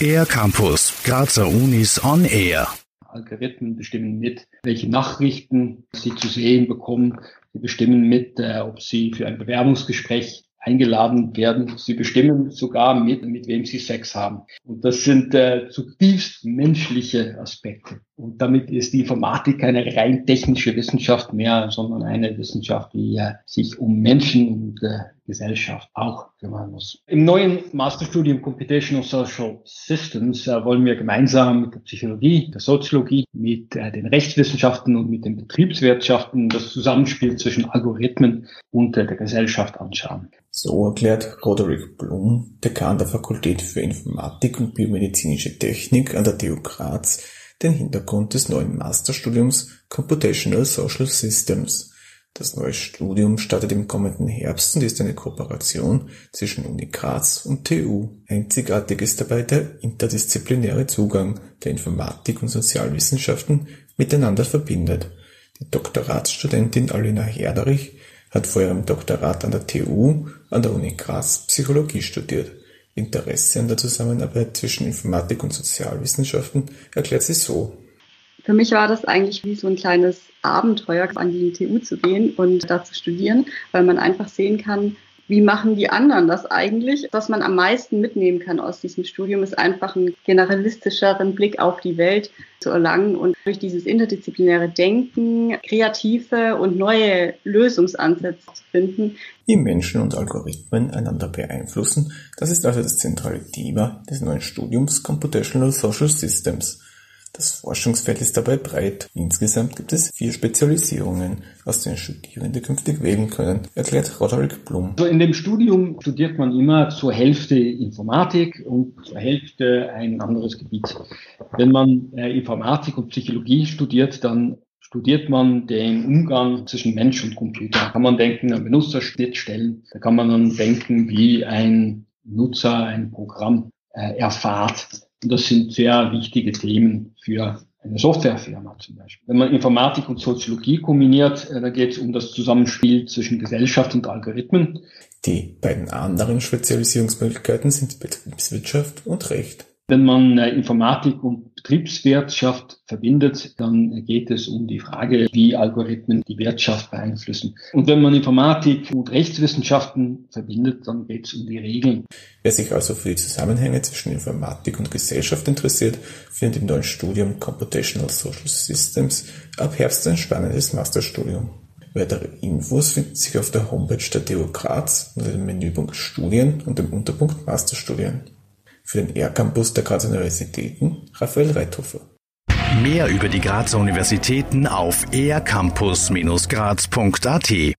Air Campus, Grazer Unis on Air. Algorithmen bestimmen mit, welche Nachrichten sie zu sehen bekommen. Sie bestimmen mit, äh, ob sie für ein Bewerbungsgespräch eingeladen werden. Sie bestimmen sogar mit, mit wem sie Sex haben. Und das sind äh, zutiefst menschliche Aspekte. Und damit ist die Informatik keine rein technische Wissenschaft mehr, sondern eine Wissenschaft, die äh, sich um Menschen und äh, Gesellschaft auch kümmern muss. Im neuen Masterstudium Computational Social Systems äh, wollen wir gemeinsam mit der Psychologie, der Soziologie, mit äh, den Rechtswissenschaften und mit den Betriebswirtschaften das Zusammenspiel zwischen Algorithmen und äh, der Gesellschaft anschauen. So erklärt Roderick Blum, Dekan der Fakultät für Informatik und biomedizinische Technik an der TU Graz, den Hintergrund des neuen Masterstudiums Computational Social Systems. Das neue Studium startet im kommenden Herbst und ist eine Kooperation zwischen Uni Graz und TU. Einzigartig ist dabei der interdisziplinäre Zugang, der Informatik und Sozialwissenschaften miteinander verbindet. Die Doktoratsstudentin Alina Herderich hat vor ihrem Doktorat an der TU an der Uni Graz Psychologie studiert. Interesse an der Zusammenarbeit zwischen Informatik und Sozialwissenschaften erklärt sie so. Für mich war das eigentlich wie so ein kleines Abenteuer, an die TU zu gehen und da zu studieren, weil man einfach sehen kann, wie machen die anderen das eigentlich? Was man am meisten mitnehmen kann aus diesem Studium, ist einfach einen generalistischeren Blick auf die Welt zu erlangen und durch dieses interdisziplinäre Denken kreative und neue Lösungsansätze zu finden. Wie Menschen und Algorithmen einander beeinflussen, das ist also das zentrale Thema des neuen Studiums Computational Social Systems. Das Forschungsfeld ist dabei breit. Insgesamt gibt es vier Spezialisierungen, aus denen Studierende künftig wählen können, erklärt Roderick Blum. Also in dem Studium studiert man immer zur Hälfte Informatik und zur Hälfte ein anderes Gebiet. Wenn man äh, Informatik und Psychologie studiert, dann studiert man den Umgang zwischen Mensch und Computer. Da kann man denken an Benutzerschnittstellen, da kann man dann denken, wie ein Nutzer ein Programm äh, erfahrt. Und das sind sehr wichtige Themen für eine Softwarefirma zum Beispiel. Wenn man Informatik und Soziologie kombiniert, äh, dann geht es um das Zusammenspiel zwischen Gesellschaft und Algorithmen. Die beiden anderen Spezialisierungsmöglichkeiten sind Betriebswirtschaft und Recht. Wenn man äh, Informatik und Betriebswirtschaft verbindet, dann geht es um die Frage, wie Algorithmen die Wirtschaft beeinflussen. Und wenn man Informatik und Rechtswissenschaften verbindet, dann geht es um die Regeln. Wer sich also für die Zusammenhänge zwischen Informatik und Gesellschaft interessiert, findet im neuen Studium Computational Social Systems ab Herbst ein spannendes Masterstudium. Weitere Infos finden sich auf der Homepage der TU Graz unter dem Menüpunkt Studien und dem Unterpunkt Masterstudien. Für den R-Campus der Grazer Universitäten Raphael Reithofer. Mehr über die Grazer Universitäten auf ercampus-graz.at